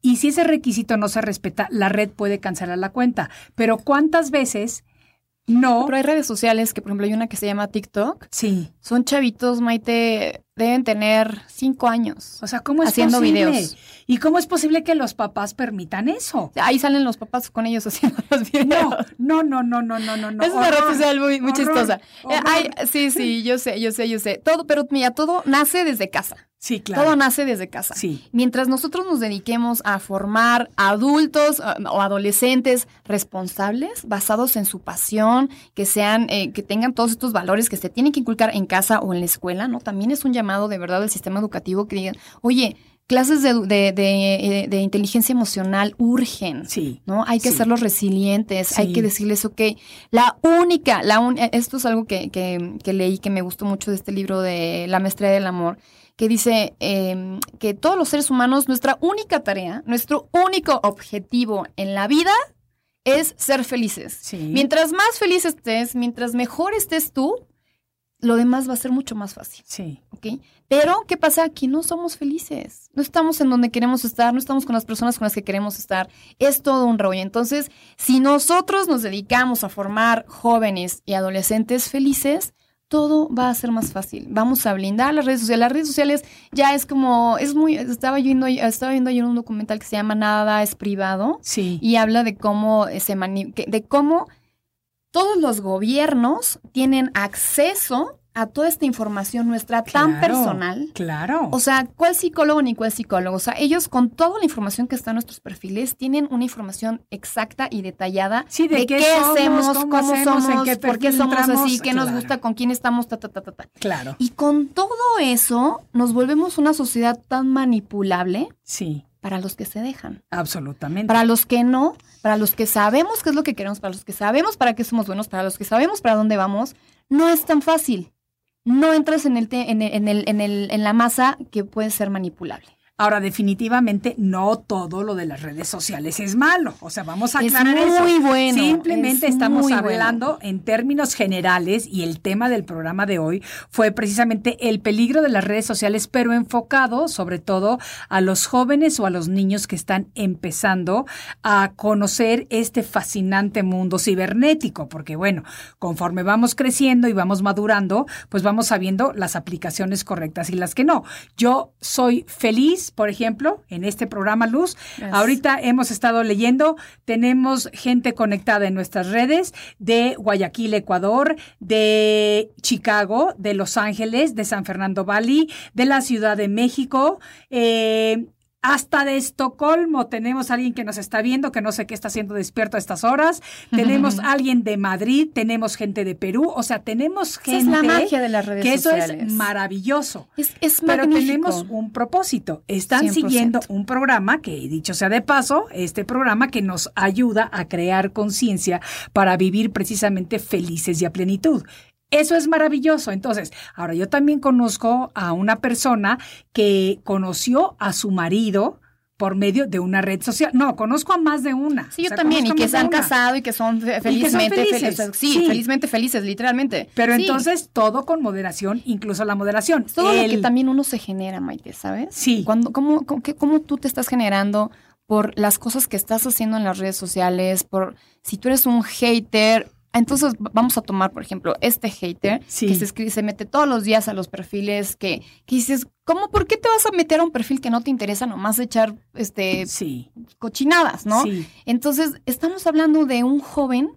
Y si ese requisito no se respeta, la red puede cancelar la cuenta. Pero ¿cuántas veces no. Pero hay redes sociales que, por ejemplo, hay una que se llama TikTok. Sí. Son chavitos, Maite, deben tener cinco años. O sea, ¿cómo es haciendo videos. ¿Y cómo es posible que los papás permitan eso? Ahí salen los papás con ellos haciendo los videos. No, no, no, no, no, no, no. Es una red social muy, muy chistosa. Eh, sí, sí, yo sé, yo sé, yo sé. Todo, pero mira, todo nace desde casa. Sí, claro. Todo nace desde casa. Sí. Mientras nosotros nos dediquemos a formar adultos o adolescentes responsables, basados en su pasión, que sean, eh, que tengan todos estos valores que se tienen que inculcar en casa o en la escuela, ¿no? También es un llamado de verdad del sistema educativo que digan, oye, clases de, de, de, inteligencia emocional urgen. Sí. ¿No? Hay que hacerlos resilientes, hay que decirles, ok, la única, la esto es algo que, que, que, leí que me gustó mucho de este libro de La maestría del amor, que dice em, que todos los seres humanos, nuestra única tarea, nuestro único objetivo en la vida es ser felices. Mientras más feliz estés, mientras mejor estés tú, lo demás va a ser mucho más fácil. Sí. ¿Ok? Pero, ¿qué pasa? Aquí no somos felices. No estamos en donde queremos estar, no estamos con las personas con las que queremos estar. Es todo un rollo. Entonces, si nosotros nos dedicamos a formar jóvenes y adolescentes felices, todo va a ser más fácil. Vamos a blindar las redes sociales. Las redes sociales ya es como, es muy, estaba viendo, estaba viendo ayer un documental que se llama Nada es privado. Sí. Y habla de cómo se de cómo todos los gobiernos tienen acceso a toda esta información nuestra tan personal. Claro. O sea, ¿cuál psicólogo ni cuál psicólogo? O sea, ellos con toda la información que está en nuestros perfiles tienen una información exacta y detallada de, qué, hacemos, cómo, somos, por qué somos así, qué nos gusta, con quién estamos, ta, ta, ta, ta, ta. Claro. Y con todo eso nos volvemos una sociedad tan manipulable. Sí. Para los que se dejan. Absolutamente. Para los que no, para los que sabemos qué es lo que queremos, para los que sabemos para qué somos buenos, para los que sabemos para dónde vamos, no es tan fácil no entras en, el, en, el, en, el, en, el, en la masa que puede ser manipulable. Ahora, definitivamente no todo lo de las redes sociales es malo. O sea, vamos a aclarar es muy bueno. Simplemente estamos hablando en términos generales y el tema del programa de hoy fue precisamente el peligro de las redes sociales, pero enfocado sobre todo a los jóvenes o a los niños que están empezando a conocer este fascinante mundo cibernético, porque bueno, conforme vamos creciendo y vamos madurando, pues vamos sabiendo las aplicaciones correctas y las que no. Yo soy feliz por ejemplo, en este programa Luz. Ahorita hemos estado leyendo, tenemos gente conectada en nuestras redes de Guayaquil, Ecuador, de Chicago, de Los Ángeles, de San Fernando Valley, de la Ciudad de México. Eh, hasta de Estocolmo tenemos a alguien que nos está viendo, que no sé qué está haciendo despierto a estas horas. Tenemos a alguien de Madrid, tenemos gente de Perú, o sea, tenemos gente. es la magia de las redes que eso es maravilloso. Es, es Pero tenemos un propósito. Están 100%. siguiendo un programa que, dicho sea de paso, este programa que nos ayuda a crear conciencia para vivir precisamente felices y a plenitud. Eso es maravilloso. Entonces, ahora yo también conozco a una persona que conoció a su marido por medio de una red social. No, conozco a más de una. Sí, O yo sea, también, y que se han una. casado y que son que felizmente felices. Sí, Sí. felizmente felices, literalmente. Pero Sí. entonces todo con moderación, incluso la moderación. Todo lo que también uno se genera, Maite, ¿sabes? Sí. Cuando, cómo, cómo, cómo tú te estás generando por las cosas que estás haciendo en las redes sociales, por si tú eres un hater. Entonces, vamos a tomar, por ejemplo, este hater Sí. que se, escribe, se mete todos los días a los perfiles que, que dices, ¿cómo, por qué te vas a meter a un perfil que no te interesa nomás echar este, Sí, cochinadas, no? sí, Entonces, estamos hablando de un joven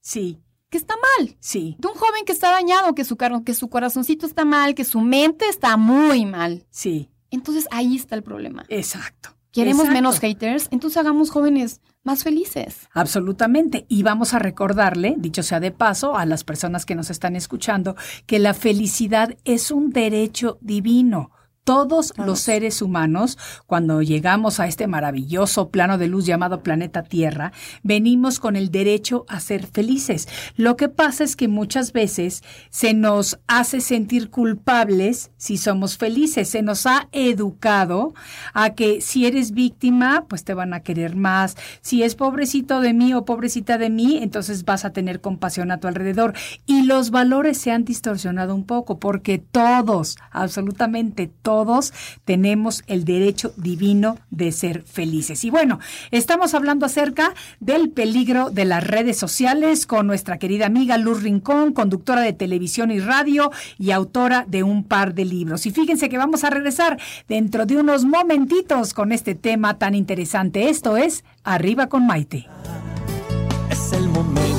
sí, que está mal, sí, de un joven que está dañado, que su, que su corazoncito está mal, que su mente está muy mal. sí. Entonces ahí está el problema. Exacto. Queremos Exacto. menos haters, entonces hagamos jóvenes más felices. Absolutamente. Y vamos a recordarle, dicho sea de paso, a las personas que nos están escuchando, que la felicidad es un derecho divino. Todos los seres humanos, cuando llegamos a este maravilloso plano de luz llamado planeta Tierra, venimos con el derecho a ser felices. Lo que pasa es que muchas veces se nos hace sentir culpables si somos felices. Se nos ha educado a que si eres víctima, pues te van a querer más. Si es pobrecito de mí o pobrecita de mí, entonces vas a tener compasión a tu alrededor. Y los valores se han distorsionado un poco porque todos, absolutamente todos, tenemos el derecho divino de ser felices. Y bueno, estamos hablando acerca del peligro de las redes sociales con nuestra querida amiga Luz Rincón, conductora de televisión y radio y autora de un par de libros. Y fíjense que vamos a regresar dentro de unos momentitos con este tema tan interesante. Esto es Arriba con Maite. Es el momento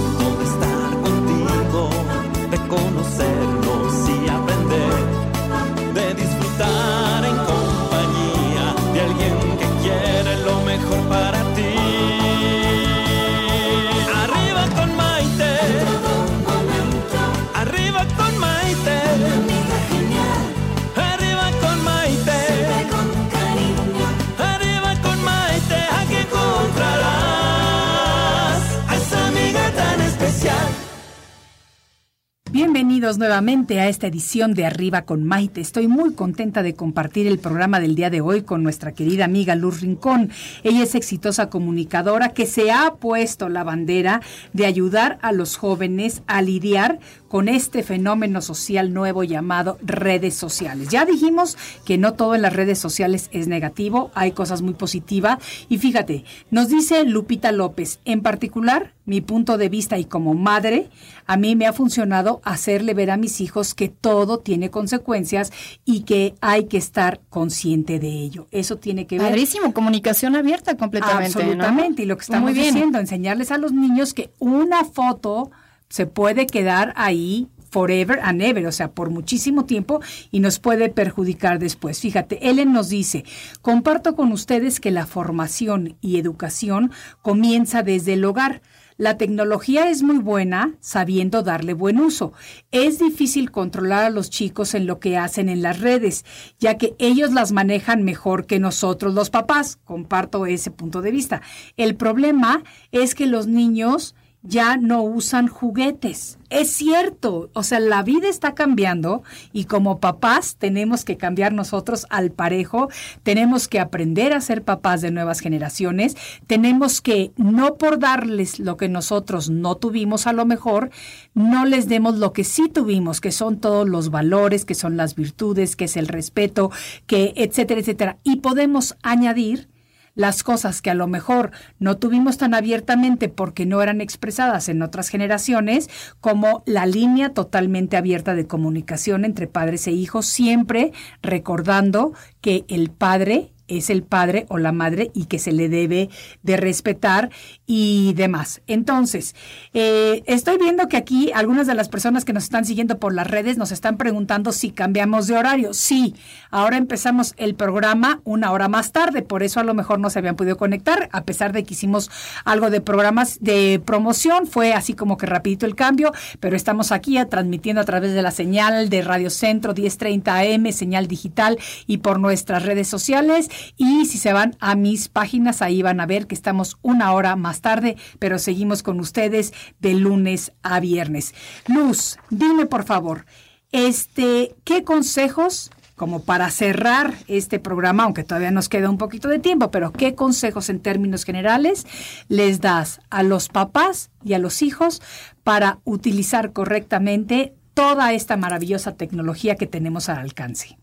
Bienvenidos nuevamente a esta edición de Arriba con Maite. Estoy muy contenta de compartir el programa del día de hoy con nuestra querida amiga Luz Rincón. Ella es exitosa comunicadora que se ha puesto la bandera de ayudar a los jóvenes a lidiar con este fenómeno social nuevo llamado redes sociales. Ya dijimos que no todo en las redes sociales es negativo, hay cosas muy positivas. Y fíjate, nos dice Lupita López, en particular, mi punto de vista y como madre, a mí me ha funcionado hacerle ver a mis hijos que todo tiene consecuencias y que hay que estar consciente de ello. Eso tiene que ver Padrísimo, comunicación abierta completamente. ¿no? Absolutamente. Y lo que estamos diciendo, enseñarles a los niños que una foto se puede quedar ahí forever and ever, o sea, por muchísimo tiempo y nos puede perjudicar después. Fíjate, Ellen nos dice, comparto con ustedes que la formación y educación comienza desde el hogar. La tecnología es muy buena sabiendo darle buen uso. Es difícil controlar a los chicos en lo que hacen en las redes, ya que ellos las manejan mejor que nosotros los papás. Comparto ese punto de vista. El problema es que los niños ya no usan juguetes. Es cierto, o sea, la vida está cambiando y como papás tenemos que cambiar nosotros al parejo, tenemos que aprender a ser papás de nuevas generaciones, tenemos que no por darles lo que nosotros no tuvimos a lo mejor, no les demos lo que sí tuvimos, que son todos los valores, que son las virtudes, que es el respeto, que etcétera, etcétera. Y podemos añadir las cosas que a lo mejor no tuvimos tan abiertamente porque no eran expresadas en otras generaciones, como la línea totalmente abierta de comunicación entre padres e hijos, siempre recordando que el padre es el padre o la madre y que se le debe de respetar y demás. Entonces, eh, estoy viendo que aquí algunas de las personas que nos están siguiendo por las redes nos están preguntando si cambiamos de horario. Sí, ahora empezamos el programa una hora más tarde, por eso a lo mejor no se habían podido conectar, a pesar de que hicimos algo de programas de promoción, fue así como que rapidito el cambio, pero estamos aquí transmitiendo a través de la señal de Radio Centro 1030 AM, señal digital y por nuestras redes sociales. Y si se van a mis páginas, ahí van a ver que estamos una hora más tarde, pero seguimos con ustedes de lunes a viernes. Luz, dime por favor, este, ¿qué consejos como para cerrar este programa, aunque todavía nos queda un poquito de tiempo, pero ¿qué consejos en términos generales les das a los papás y a los hijos para utilizar correctamente toda esta maravillosa tecnología que tenemos al alcance?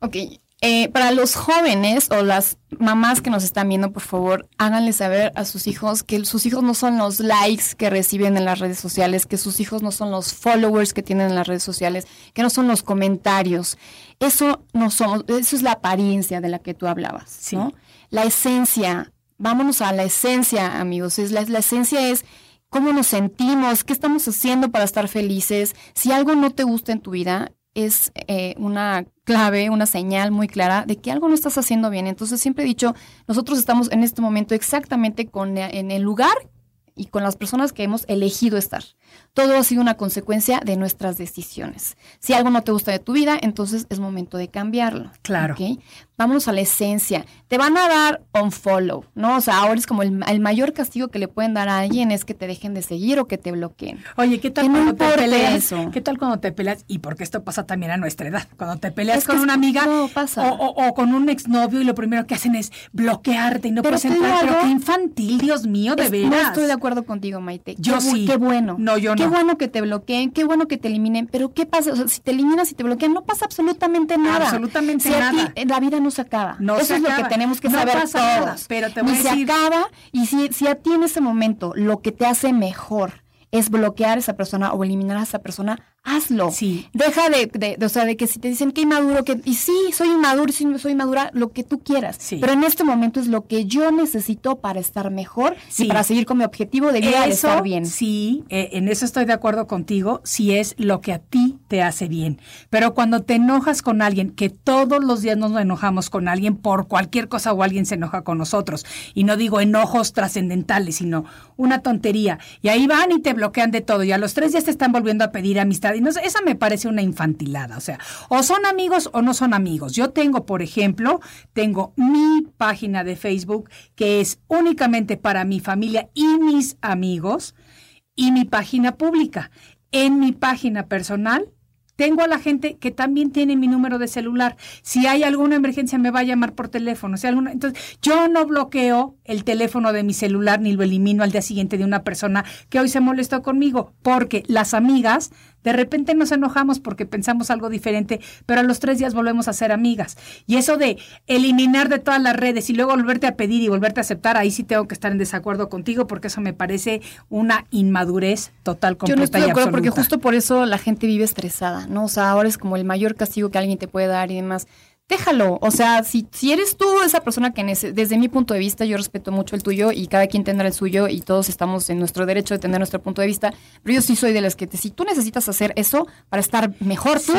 Ok, eh, para los jóvenes o las mamás que nos están viendo, por favor, háganle saber a sus hijos que sus hijos no son los likes que reciben en las redes sociales, que sus hijos no son los followers que tienen en las redes sociales, que no son los comentarios. Eso no somos, eso es la apariencia de la que tú hablabas, ¿no? La esencia, vámonos a la esencia, amigos. Es la, la esencia es cómo nos sentimos, qué estamos haciendo para estar felices. Si algo no te gusta en tu vida, es eh, una clave, una señal muy clara de que algo no estás haciendo bien. Entonces siempre he dicho, nosotros estamos en este momento exactamente con, en el lugar y con las personas que hemos elegido estar. Todo ha sido una consecuencia de nuestras decisiones. Si algo no te gusta de tu vida, entonces es momento de cambiarlo. Claro. ¿okay? Vámonos a la esencia. Te van a dar un follow, ¿no? O sea, ahora es como el, mayor castigo que le pueden dar a alguien es que te dejen de seguir o que te bloqueen. Oye, ¿qué tal cuando te peleas? Eso? ¿Qué tal cuando te peleas? Y porque esto pasa también a nuestra edad. Cuando te peleas con una amiga pasa. O, con un exnovio y lo primero que hacen es bloquearte y no puedes entrar. Pero qué infantil, Dios mío, de veras. No estoy de acuerdo contigo, Maite. Yo sí. Qué bueno. No, yo no. Qué bueno que te bloqueen, qué bueno que te eliminen, pero ¿qué pasa? O sea, si te eliminas y te bloquean, no pasa absolutamente nada. Absolutamente nada. la vida no se acaba. No Eso es lo que tenemos que saber todos. pero te voy a decir... se acaba y si, si a ti en ese momento lo que te hace mejor es bloquear a esa persona o eliminar a esa persona, hazlo. Sí. Deja de, de, o sea, de que si te dicen que inmaduro, que, y sí, soy inmaduro, sí, soy inmadura, lo que tú quieras. Sí. Pero en este momento es lo que yo necesito para estar mejor y para seguir con mi objetivo de vida eso, estar bien. Sí, eh, en eso estoy de acuerdo contigo, si es lo que a ti te hace bien. Pero cuando te enojas con alguien, que todos los días nos enojamos con alguien por cualquier cosa o alguien se enoja con nosotros, y no digo enojos trascendentales, sino una tontería, y ahí van y te bloquean de todo, y a los tres días te están volviendo a pedir amistad, no, esa me parece una infantilada, o sea, o son amigos o no son amigos. Yo tengo, por ejemplo, tengo mi página de Facebook que es únicamente para mi familia y mis amigos, y mi página pública. En mi página personal tengo a la gente que también tiene mi número de celular. Si hay alguna emergencia me va a llamar por teléfono. Si alguna, entonces, yo no bloqueo el teléfono de mi celular ni lo elimino al día siguiente de una persona que hoy se molestó conmigo, porque las amigas de repente nos enojamos porque pensamos algo diferente, pero a los tres días volvemos a ser amigas. Y eso de eliminar de todas las redes y luego volverte a pedir y volverte a aceptar, ahí sí tengo que estar en desacuerdo contigo porque eso me parece una inmadurez total, completa Yo no estoy de acuerdo porque justo por eso la gente vive estresada, ¿no? O sea, ahora es como el mayor castigo que alguien te puede dar y demás déjalo. O sea, si, si eres tú esa persona que desde mi punto de vista, yo respeto mucho el tuyo y cada quien tendrá el suyo y todos estamos en nuestro derecho de tener nuestro punto de vista, pero yo sí soy de las que te, si tú necesitas hacer eso para estar mejor tú,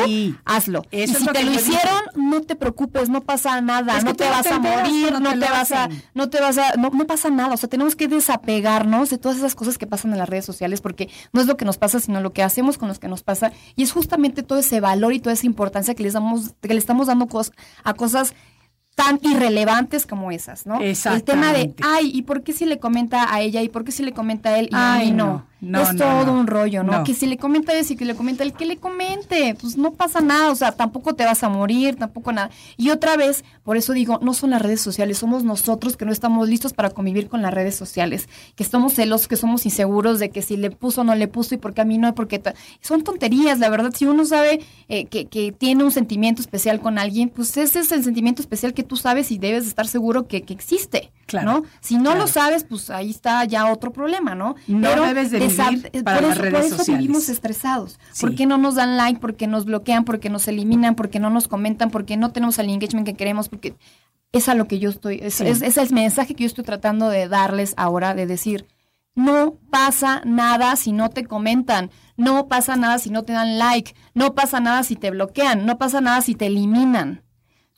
hazlo. y si te lo hicieron, no te preocupes, no pasa nada, no te, vas a morir, no, te, vas a, no te vas a, no, no pasa nada. O sea, tenemos que desapegarnos de todas esas cosas que pasan en las redes sociales porque no es lo que nos pasa, sino lo que hacemos con los que nos pasa. Y es justamente todo ese valor y toda esa importancia que les damos, que le estamos dando cosas a cosas tan irrelevantes como esas, ¿no? El tema de, ay, ¿y por qué si le comenta a ella? ¿Y por qué si le comenta a él? Y a mí no. no es todo un rollo, ¿no? Que si le comenta ella y que le comenta él, que le comente, pues no pasa nada, o sea, tampoco te vas a morir, tampoco nada. Y otra vez, por eso digo, no son las redes sociales, somos nosotros que no estamos listos para convivir con las redes sociales, que estamos celosos, que somos inseguros de que si le puso o no le puso y porque a mí no, porque son tonterías, la verdad, si uno sabe eh, que, que tiene un sentimiento especial con alguien, pues ese es el sentimiento especial que tú sabes y debes estar seguro que, que existe. Claro, ¿no? Si no lo sabes, pues ahí está ya otro problema, ¿no? No debes de vivir para por las eso, redes por eso sociales. vivimos estresados. Sí. ¿Por qué no nos dan like? ¿Por qué nos bloquean? ¿Por qué nos eliminan? ¿Por qué no nos comentan? ¿Por qué no tenemos el engagement que queremos? Porque Es a lo que yo estoy, es, es, es el mensaje que yo estoy tratando de darles ahora, de decir, no pasa nada si no te comentan, no pasa nada si no te dan like, no pasa nada si te bloquean, no pasa nada si te eliminan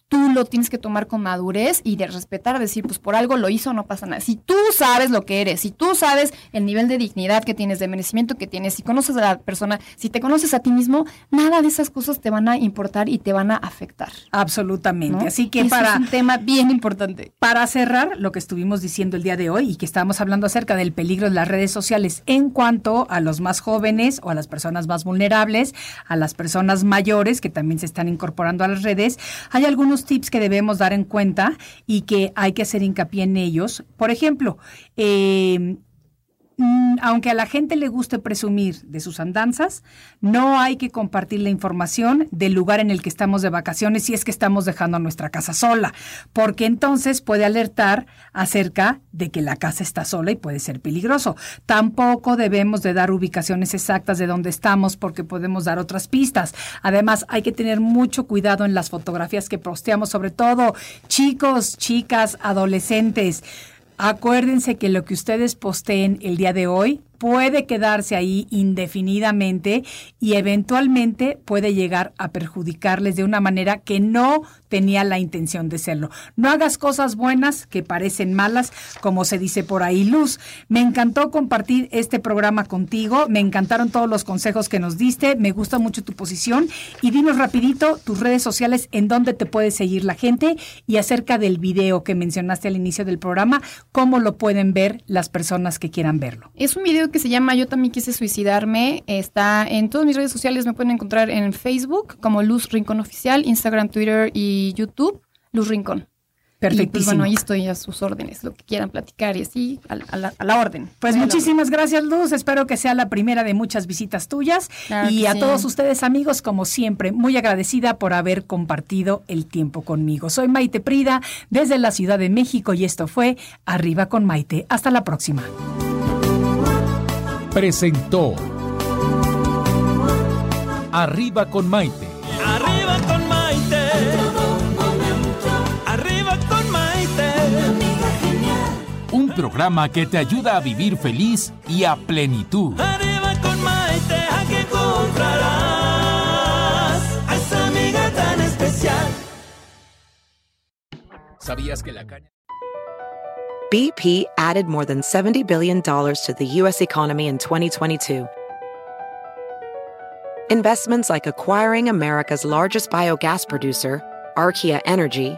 tú lo tienes que tomar con madurez y de respetar, decir, pues por algo lo hizo, no pasa nada. Si tú sabes lo que eres, si tú sabes el nivel de dignidad que tienes, de merecimiento que tienes, si conoces a la persona, si te conoces a ti mismo, nada de esas cosas te van a importar y te van a afectar. Absolutamente. Así que para... Es un tema bien importante. Para cerrar lo que estuvimos diciendo el día de hoy y que estábamos hablando acerca del peligro de las redes sociales en cuanto a los más jóvenes o a las personas más vulnerables, a las personas mayores que también se están incorporando a las redes, hay algunos tips que debemos dar en cuenta y que hay que hacer hincapié en ellos. Por ejemplo, eh, aunque a la gente le guste presumir de sus andanzas, no hay que compartir la información del lugar en el que estamos de vacaciones si es que estamos dejando nuestra casa sola, porque entonces puede alertar acerca de que la casa está sola y puede ser peligroso. Tampoco debemos de dar ubicaciones exactas de dónde estamos porque podemos dar otras pistas. Además, hay que tener mucho cuidado en las fotografías que posteamos, sobre todo chicos, chicas, adolescentes. Acuérdense que lo que ustedes posteen el día de hoy puede quedarse ahí indefinidamente y eventualmente puede llegar a perjudicarles de una manera que no tenía la intención de serlo. No hagas cosas buenas que parecen malas, como se dice por ahí, Luz. Me encantó compartir este programa contigo, me encantaron todos los consejos que nos diste, me gusta mucho tu posición y dinos rapidito tus redes sociales en donde te puede seguir la gente y acerca del video que mencionaste al inicio del programa, cómo lo pueden ver las personas que quieran verlo. Es un video que se llama Yo también quise suicidarme. Está en todas mis redes sociales, me pueden encontrar en Facebook como Luz Rincón Oficial, Instagram, Twitter y YouTube, Luz Rincón. Perfectísimo. pues bueno, ahí estoy a sus órdenes, lo que quieran platicar y así, a, la, orden. Pues muchísimas gracias, Luz. Espero que sea la primera de muchas visitas tuyas. y a todos ustedes, amigos, como siempre, muy agradecida por haber compartido el tiempo conmigo. Soy Maite Prida, desde la Ciudad de México, y esto fue Arriba con Maite. Hasta la próxima presentó Arriba con Maite. Programa que te ayuda a vivir feliz y a plenitud. Arriba con Maite, aquí encontrarás a esa amiga tan especial. ¿Sabías que la caña BP added more than $70 billion to the U.S. economy in 2022. Investments like acquiring America's largest biogas producer, Archaea Energy,